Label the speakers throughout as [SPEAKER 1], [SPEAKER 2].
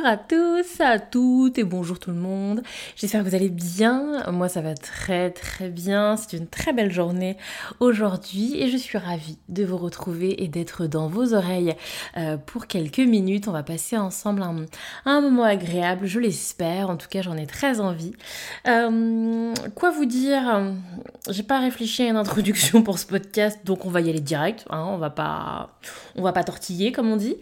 [SPEAKER 1] Bonjour à tous, à toutes et bonjour tout le monde. J'espère que vous allez bien. Moi ça va très très bien. C'est une très belle journée aujourd'hui et je suis ravie de vous retrouver et d'être dans vos oreilles euh, pour quelques minutes. On va passer ensemble un, moment agréable, je l'espère. En tout cas j'en ai très envie. Euh, quoi vous dire? J'ai pas réfléchi à une introduction pour ce podcast donc on va y aller direct. Hein. on va pas on va pas tortiller comme on dit.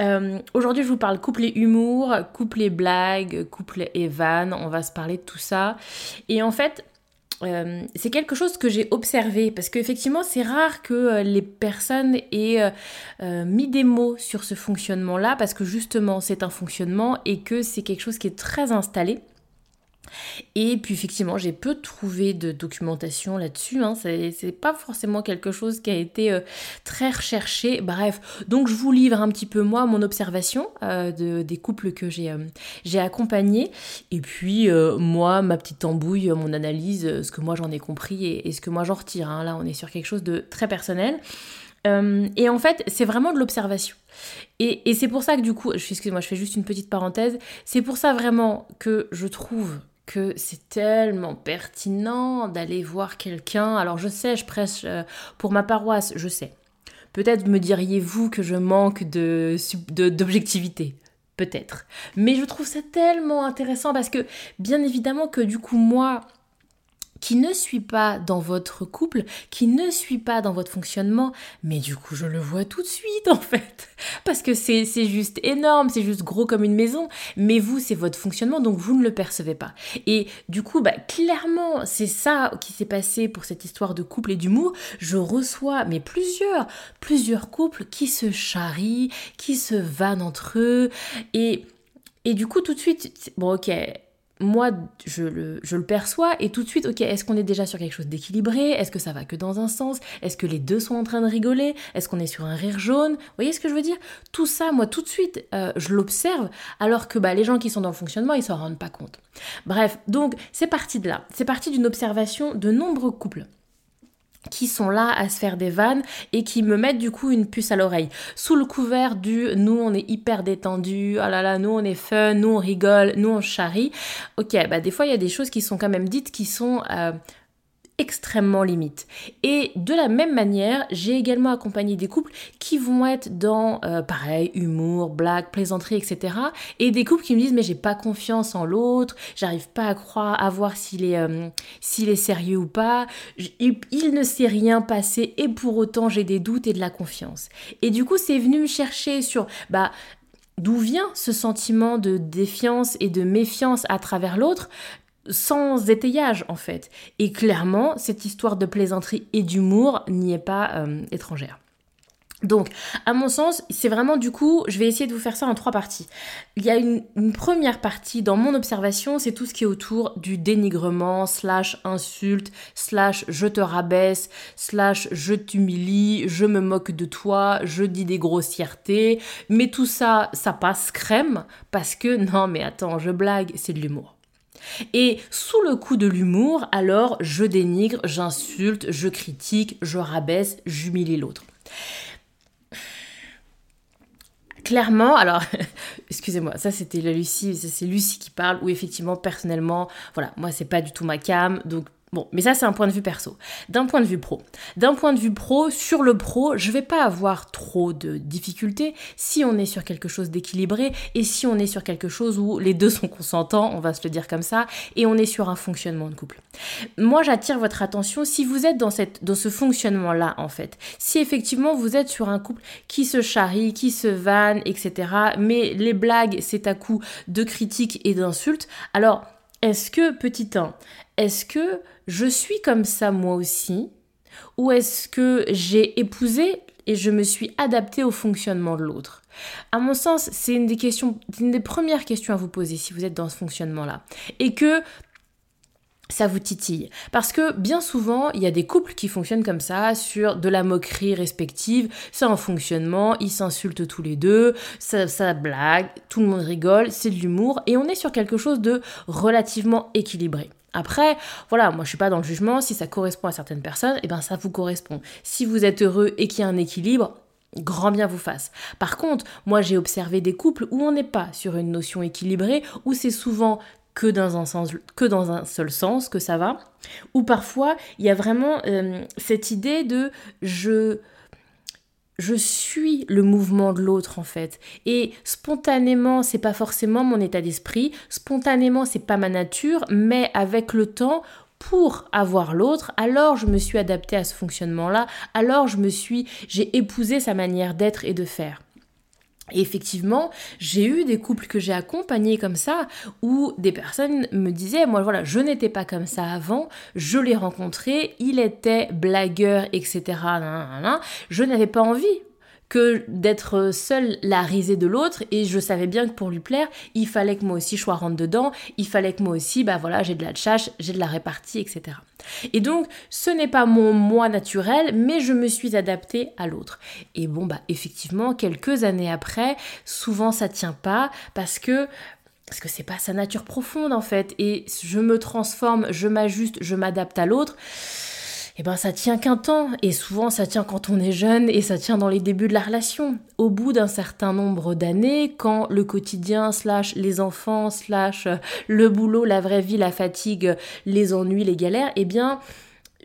[SPEAKER 1] Euh, aujourd'hui je vous parle couple et humour couple et blagues, couple et vannes, on va se parler de tout ça. Et en fait, euh, c'est quelque chose que j'ai observé parce qu'effectivement c'est rare que euh, les personnes aient euh, mis des mots sur ce fonctionnement là parce que justement c'est un fonctionnement et que c'est quelque chose qui est très installé. Et puis effectivement, j'ai peu trouvé de documentation là-dessus. Hein. C'est pas forcément quelque chose qui a été euh, très recherché. Bref, donc je vous livre un petit peu moi mon observation euh, de, des couples que j'ai euh, accompagnés. Et puis moi, ma petite tambouille, mon analyse, ce que moi j'en ai compris et, ce que moi j'en retire. Hein. Là, on est sur quelque chose de très personnel. et en fait, c'est vraiment de l'observation. Et, et c'est pour ça que du coup, excusez-moi, je fais juste une petite parenthèse, c'est pour ça vraiment que je trouve que c'est tellement pertinent d'aller voir quelqu'un. Alors je sais, je prêche euh, pour ma paroisse, je sais. Peut-être me diriez-vous que je manque de d'objectivité. Peut-être. Mais je trouve ça tellement intéressant parce que bien évidemment que du coup moi, qui ne suis pas dans votre couple, qui ne suis pas dans votre fonctionnement, mais du coup je le vois tout de suite en fait. Parce que c'est juste énorme, c'est juste gros comme une maison, mais vous c'est votre fonctionnement donc vous ne le percevez pas. Et du coup, bah, clairement c'est ça qui s'est passé pour cette histoire de couple et d'humour. Je reçois mais plusieurs, plusieurs couples qui se charrient, qui se vannent entre eux et... Et du coup, tout de suite, bon ok, moi, je le, perçois et tout de suite, ok, est-ce qu'on est déjà sur quelque chose d'équilibré? Est-ce que ça va que dans un sens? Est-ce que les deux sont en train de rigoler? Est-ce qu'on est sur un rire jaune? Vous voyez ce que je veux dire? Tout ça, moi, tout de suite, euh, je l'observe, alors que bah, les gens qui sont dans le fonctionnement, ils s'en rendent pas compte. Bref, donc c'est parti de là. C'est parti d'une observation de nombreux couples qui sont là à se faire des vannes et qui me mettent du coup une puce à l'oreille. Sous le couvert du nous on est hyper détendu, ah là là, nous on est fun, nous on rigole, nous on charrie. Ok, bah des fois il y a des choses qui sont quand même dites qui sont euh, extrêmement limite. Et de la même manière, j'ai également accompagné des couples qui vont être dans, euh, pareil, humour, blague, plaisanterie, etc. Et des couples qui me disent, mais j'ai pas confiance en l'autre, j'arrive pas à croire, à voir s'il est, euh, est sérieux ou pas, il, il, ne s'est rien passé et pour autant j'ai des doutes et de la confiance. Et du coup, c'est venu me chercher sur, bah, D'où vient ce sentiment de défiance et de méfiance à travers l'autre? Sans étayage en fait. Et clairement, cette histoire de plaisanterie et d'humour n'y est pas euh, étrangère. Donc, à mon sens, c'est vraiment du coup, je vais essayer de vous faire ça en trois parties. Il y a une, première partie dans mon observation, c'est tout ce qui est autour du dénigrement, slash insulte, slash je te rabaisse, slash je t'humilie, je me moque de toi, je dis des grossièretés. Mais tout ça, ça passe crème parce que non, mais attends, je blague, c'est de l'humour. Et sous le coup de l'humour, alors je dénigre, j'insulte, je critique, je rabaisse, j'humilie l'autre. Clairement, alors, excusez-moi, ça c'était la Lucie, c'est Lucie qui parle, où effectivement, personnellement, voilà, moi c'est pas du tout ma cam, donc Bon, mais ça c'est un point de vue perso. D'un point de vue pro. D'un point de vue pro, sur le pro, je vais pas avoir trop de difficultés si on est sur quelque chose d'équilibré et si on est sur quelque chose où les deux sont consentants, on va se le dire comme ça, et on est sur un fonctionnement de couple. Moi, j'attire votre attention si vous êtes dans, dans ce fonctionnement-là, en fait. Si effectivement vous êtes sur un couple qui se charrie, qui se vanne, etc., mais les blagues, c'est à coup de critiques et d'insultes, alors est-ce que, petit 1, est-ce que je suis comme ça moi aussi? Ou est-ce que j'ai épousé et je me suis adaptée au fonctionnement de l'autre? À mon sens, c'est une des premières questions à vous poser si vous êtes dans ce fonctionnement-là. Et que ça vous titille. Parce que bien souvent, il y a des couples qui fonctionnent comme ça, sur de la moquerie respective, c'est en fonctionnement, ils s'insultent tous les deux, ça, ça blague, tout le monde rigole, c'est de l'humour, et on est sur quelque chose de relativement équilibré. Après, voilà, moi je suis pas dans le jugement, si ça correspond à certaines personnes, et eh ben ça vous correspond. Si vous êtes heureux et qu'il y a un équilibre, grand bien vous fasse. Par contre, moi j'ai observé des couples où on n'est pas sur une notion équilibrée, où c'est souvent que dans un que dans un seul sens que ça va, ou parfois il y a vraiment euh, cette idée de je je suis le mouvement de l'autre en fait. Et spontanément, c'est pas forcément mon état d'esprit, spontanément, c'est pas ma nature, mais avec le temps, pour avoir l'autre, alors je me suis adaptée à ce fonctionnement-là, alors je me suis, j'ai épousé sa manière d'être et de faire. Et effectivement, j'ai eu des couples que j'ai accompagnés comme ça, où des personnes me disaient, moi voilà, je n'étais pas comme ça avant, je l'ai rencontré, il était blagueur, etc. Je n'avais pas envie que d'être seule la risée de l'autre et je savais bien que pour lui plaire, il fallait que moi aussi je sois rentre dedans, il fallait que moi aussi, bah voilà, j'ai de la tchatche, j'ai de la répartie, etc. Et donc, ce n'est pas mon moi naturel, mais je me suis adaptée à l'autre. Et bon, bah effectivement, quelques années après, souvent ça tient pas parce que parce que c'est pas sa nature profonde en fait et je me transforme, je m'ajuste, je m'adapte à l'autre eh ben ça tient qu'un temps et souvent ça tient quand on est jeune et ça tient dans les débuts de la relation. Au bout d'un certain nombre d'années, quand le quotidien slash les enfants slash le boulot, la vraie vie, la fatigue, les ennuis, les galères, eh bien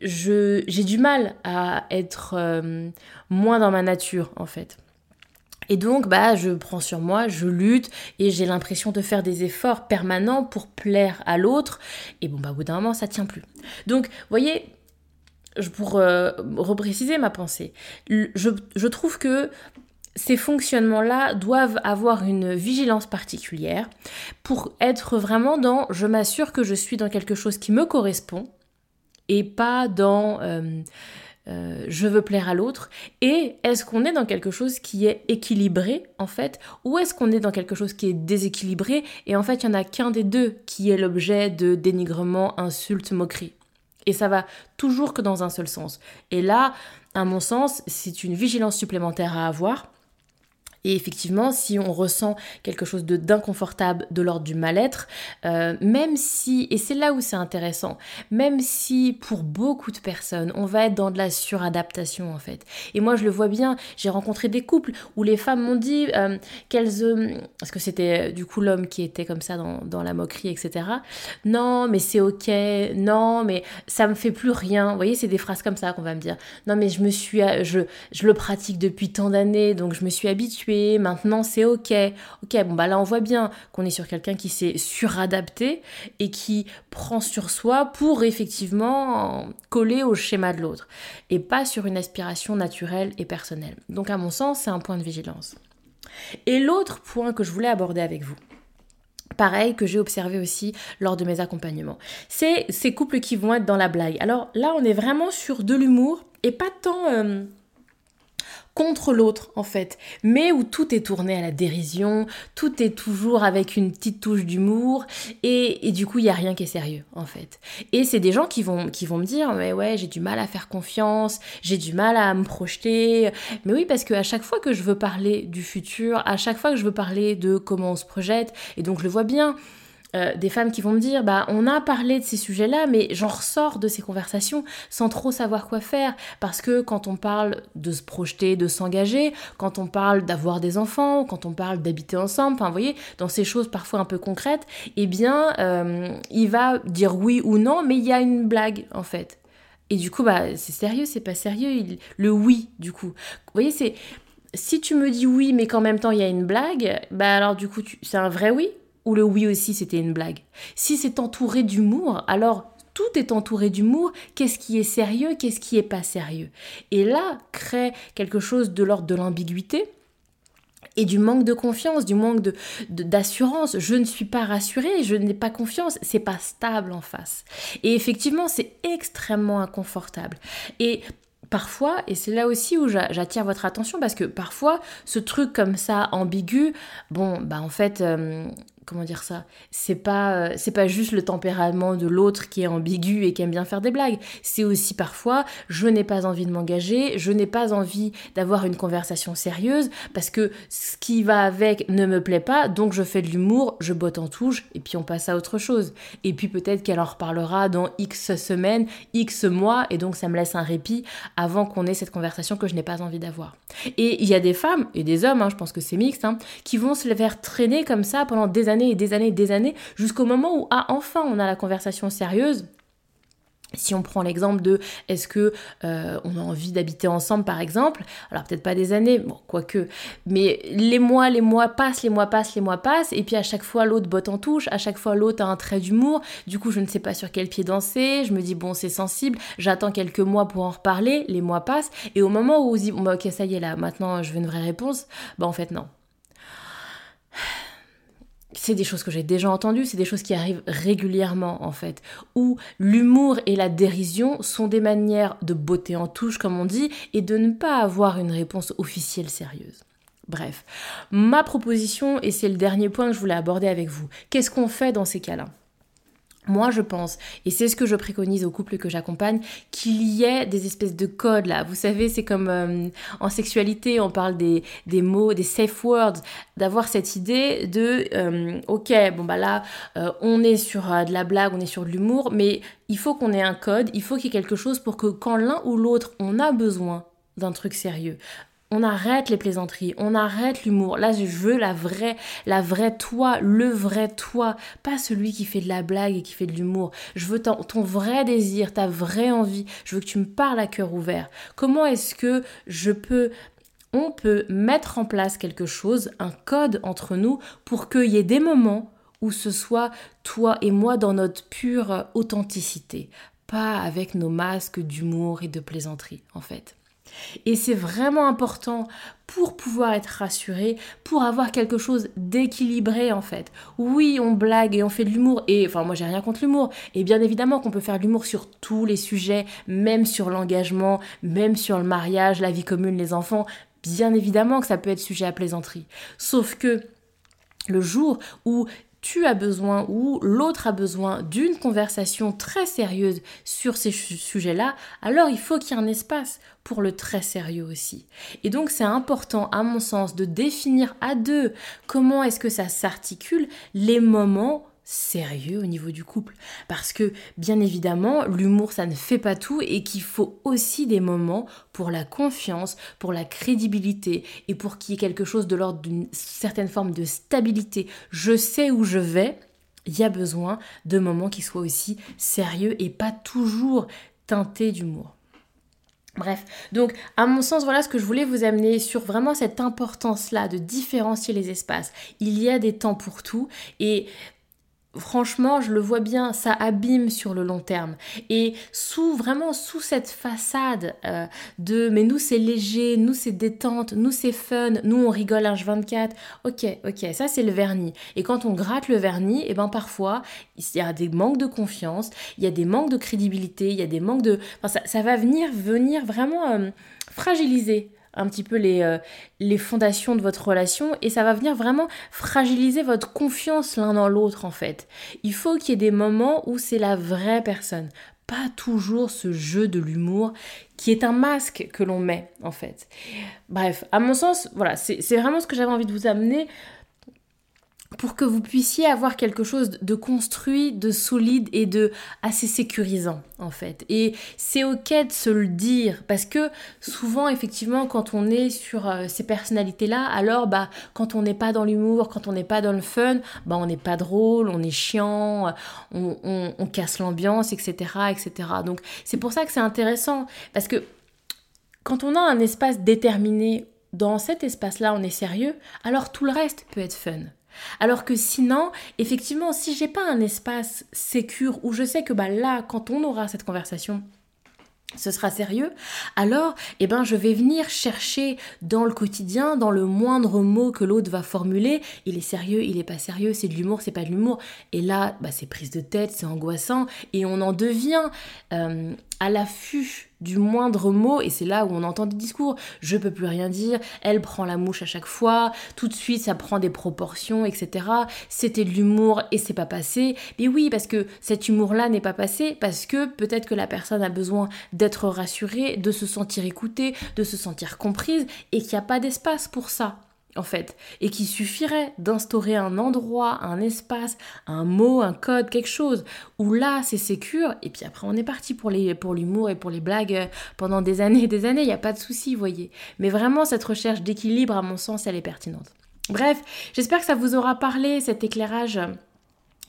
[SPEAKER 1] j'ai du mal à être euh, moins dans ma nature en fait. Et donc, bah, je prends sur moi, je lutte et j'ai l'impression de faire des efforts permanents pour plaire à l'autre. Et bon, bah, au bout d'un moment, ça tient plus. Donc, voyez, pour euh, repréciser ma pensée, je, trouve que ces fonctionnements-là doivent avoir une vigilance particulière pour être vraiment dans je m'assure que je suis dans quelque chose qui me correspond et pas dans euh, euh, je veux plaire à l'autre et est-ce qu'on est dans quelque chose qui est équilibré en fait? Ou est-ce qu'on est dans quelque chose qui est déséquilibré et en fait il n'y en a qu'un des deux qui est l'objet de dénigrement, insulte, moquerie. Et ça va toujours que dans un seul sens. Et là, à mon sens, c'est une vigilance supplémentaire à avoir et effectivement, si on ressent quelque chose d'inconfortable de l'ordre du mal-être, euh, même si, et c'est là où c'est intéressant, même si pour beaucoup de personnes, on va être dans de la suradaptation en fait. Et moi, je le vois bien, j'ai rencontré des couples où les femmes m'ont dit euh, qu'elles... Euh, parce que c'était du coup l'homme qui était comme ça dans, dans la moquerie, etc. Non, mais c'est ok, non, mais ça me fait plus rien. Vous voyez, c'est des phrases comme ça qu'on va me dire. Non, mais je me suis... Je, je le pratique depuis tant d'années, donc je me suis habituée maintenant c'est ok. Ok, bon bah là on voit bien qu'on est sur quelqu'un qui s'est suradapté et qui prend sur soi pour effectivement coller au schéma de l'autre et pas sur une aspiration naturelle et personnelle. Donc à mon sens, c'est un point de vigilance. Et l'autre point que je voulais aborder avec vous, pareil que j'ai observé aussi lors de mes accompagnements. C'est ces couples qui vont être dans la blague. Alors là, on est vraiment sur de l'humour et pas tant euh, contre l'autre en fait, mais où tout est tourné à la dérision, tout est toujours avec une petite touche d'humour et, du coup il y a rien qui est sérieux en fait. Et c'est des gens qui vont qui vont me dire mais ouais j'ai du mal à faire confiance, j'ai du mal à me projeter, mais oui parce que à chaque fois que je veux parler du futur, à chaque fois que je veux parler de comment on se projette et donc je le vois bien euh, des femmes qui vont me dire bah on a parlé de ces sujets-là mais j'en ressors de ces conversations sans trop savoir quoi faire parce que quand on parle de se projeter, de s'engager, quand on parle d'avoir des enfants, quand on parle d'habiter ensemble, vous voyez dans ces choses parfois un peu concrètes, eh bien euh, il va dire oui ou non mais il y a une blague en fait. Et du coup bah c'est sérieux, c'est pas sérieux, le oui du coup. Vous voyez c'est si tu me dis oui mais qu'en même temps il y a une blague, bah alors du coup c'est un vrai oui ou le oui aussi c'était une blague. Si c'est entouré d'humour, alors tout est entouré d'humour, qu'est-ce qui est sérieux, qu'est-ce qui est pas sérieux? Et là, crée quelque chose de l'ordre de l'ambiguïté et du manque de confiance, du manque d'assurance. je ne suis pas rassurée, je n'ai pas confiance, c'est pas stable en face. Et effectivement, c'est extrêmement inconfortable. Et parfois, et c'est là aussi où j'attire votre attention, parce que parfois, ce truc comme ça, ambigu, bon, bah en fait, euh, comment dire ça c'est pas euh, c'est pas juste le tempérament de l'autre qui est ambigu et qui aime bien faire des blagues. C'est aussi parfois je n'ai pas envie de m'engager je n'ai pas envie d'avoir une conversation sérieuse parce que ce qui va avec ne me plaît pas donc je fais de l'humour je botte en touche et puis on passe à autre chose. Et puis peut-être qu'elle en reparlera dans X semaines X mois et donc ça me laisse un répit avant qu'on ait cette conversation que je n'ai pas envie d'avoir. Et il y a des femmes et des hommes hein, je pense que c'est mixte hein, qui vont se faire traîner comme ça pendant des années et des années et des années, jusqu'au moment où, ah, enfin, on a la conversation sérieuse. Si on prend l'exemple de est-ce que euh, on a envie d'habiter ensemble par exemple, alors peut-être pas des années, bon quoique, mais les mois, les mois passent, les mois passent, les mois passent, et puis à chaque fois l'autre botte en touche, à chaque fois l'autre a un trait d'humour, du coup je ne sais pas sur quel pied danser, je me dis bon c'est sensible, j'attends quelques mois pour en reparler, les mois passent, et au moment où on se dit bon bah ok ça y est là, maintenant je veux une vraie réponse, bah en fait non c'est des choses que j'ai déjà entendues, c'est des choses qui arrivent régulièrement en fait, où l'humour et la dérision sont des manières de beauté en touche comme on dit, et de ne pas avoir une réponse officielle sérieuse. Bref, ma proposition, et c'est le dernier point que je voulais aborder avec vous, qu'est-ce qu'on fait dans ces cas-là? Moi, je pense, et c'est ce que je préconise aux couples que j'accompagne, qu'il y ait des espèces de codes là. Vous savez, c'est comme euh, en sexualité, on parle des, des, mots, des safe words, d'avoir cette idée de, euh, ok, bon bah là, euh, on est sur de la blague, on est sur de l'humour, mais il faut qu'on ait un code, il faut qu'il y ait quelque chose pour que quand l'un ou l'autre, on a besoin d'un truc sérieux, on arrête les plaisanteries, on arrête l'humour. Là, je veux la vraie, la vraie toi, le vrai toi, pas celui qui fait de la blague et qui fait de l'humour. Je veux ton, vrai désir, ta vraie envie. Je veux que tu me parles à cœur ouvert. Comment est-ce que je peux on peut mettre en place quelque chose, un code entre nous pour qu'il y ait des moments où ce soit toi et moi dans notre pure authenticité, pas avec nos masques d'humour et de plaisanterie en fait. Et c'est vraiment important pour pouvoir être rassuré, pour avoir quelque chose d'équilibré en fait. Oui, on blague et on fait de l'humour, et enfin moi j'ai rien contre l'humour, et bien évidemment qu'on peut faire de l'humour sur tous les sujets, même sur l'engagement, même sur le mariage, la vie commune, les enfants, bien évidemment que ça peut être sujet à plaisanterie. Sauf que le jour où tu as besoin ou l'autre a besoin d'une conversation très sérieuse sur ces sujets-là, alors il faut qu'il y ait un espace pour le très sérieux aussi. Et donc c'est important à mon sens de définir à deux comment est-ce que ça s'articule les moments sérieux au niveau du couple. Parce que, bien évidemment, l'humour, ça ne fait pas tout et qu'il faut aussi des moments pour la confiance, pour la crédibilité et pour qu'il y ait quelque chose de l'ordre d'une certaine forme de stabilité. Je sais où je vais. Il y a besoin de moments qui soient aussi sérieux et pas toujours teintés d'humour. Bref, donc à mon sens, voilà ce que je voulais vous amener sur vraiment cette importance-là de différencier les espaces. Il y a des temps pour tout et franchement, je le vois bien, ça abîme sur le long terme. Et sous vraiment sous cette façade euh, de mais nous c'est léger, nous c'est détente, nous c'est fun, nous on rigole H24. Ok, ok, ça c'est le vernis. Et quand on gratte le vernis, et eh ben parfois il y a des manques de confiance, il y a des manques de crédibilité, il y a des manques de, ça, va venir venir vraiment euh, fragiliser un petit peu les, euh, les fondations de votre relation et ça va venir vraiment fragiliser votre confiance l'un dans l'autre en fait. Il faut qu'il y ait des moments où c'est la vraie personne, pas toujours ce jeu de l'humour qui est un masque que l'on met en fait. Bref, à mon sens, voilà, c'est vraiment ce que j'avais envie de vous amener pour que vous puissiez avoir quelque chose de construit, de solide et de assez sécurisant en fait. Et c'est ok de se le dire parce que souvent effectivement quand on est sur euh, ces personnalités-là, alors bah quand on n'est pas dans l'humour, quand on n'est pas dans le fun, bah on n'est pas drôle, on est chiant, on, on casse l'ambiance, etc., etc. Donc c'est pour ça que c'est intéressant parce que quand on a un espace déterminé, dans cet espace-là on est sérieux, alors tout le reste peut être fun. Alors que sinon, effectivement, si j'ai pas un espace sécure où je sais que bah là, quand on aura cette conversation, ce sera sérieux, alors eh ben je vais venir chercher dans le quotidien, dans le moindre mot que l'autre va formuler, il est sérieux, il est pas sérieux, c'est de l'humour, c'est pas de l'humour. Et là, bah, c'est prise de tête, c'est angoissant, et on en devient euh, à l'affût du moindre mot, et c'est là où on entend des discours, je peux plus rien dire, elle prend la mouche à chaque fois, tout de suite ça prend des proportions, etc. C'était de l'humour et c'est pas passé. Mais oui, parce que cet humour-là n'est pas passé, parce que peut-être que la personne a besoin d'être rassurée, de se sentir écoutée, de se sentir comprise, et qu'il n'y a pas d'espace pour ça en fait, et qu'il suffirait d'instaurer un endroit, un espace, un mot, un code, quelque chose, où là c'est sécure, et puis après on est parti pour pour l'humour et pour les blagues euh, pendant des années et des années, il n'y a pas de souci, voyez. Mais vraiment cette recherche d'équilibre, à mon sens, elle est pertinente. Bref, j'espère que ça vous aura parlé, cet éclairage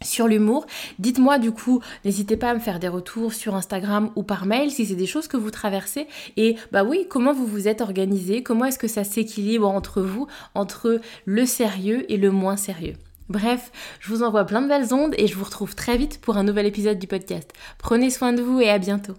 [SPEAKER 1] sur l'humour. Dites-moi du coup, n'hésitez pas à me faire des retours sur Instagram ou par mail si c'est des choses que vous traversez. Et bah oui, comment vous vous êtes organisé, comment est-ce que ça s'équilibre entre vous, entre le sérieux et le moins sérieux? Bref, je vous envoie plein de belles ondes et je vous retrouve très vite pour un nouvel épisode du podcast. Prenez soin de vous et à bientôt.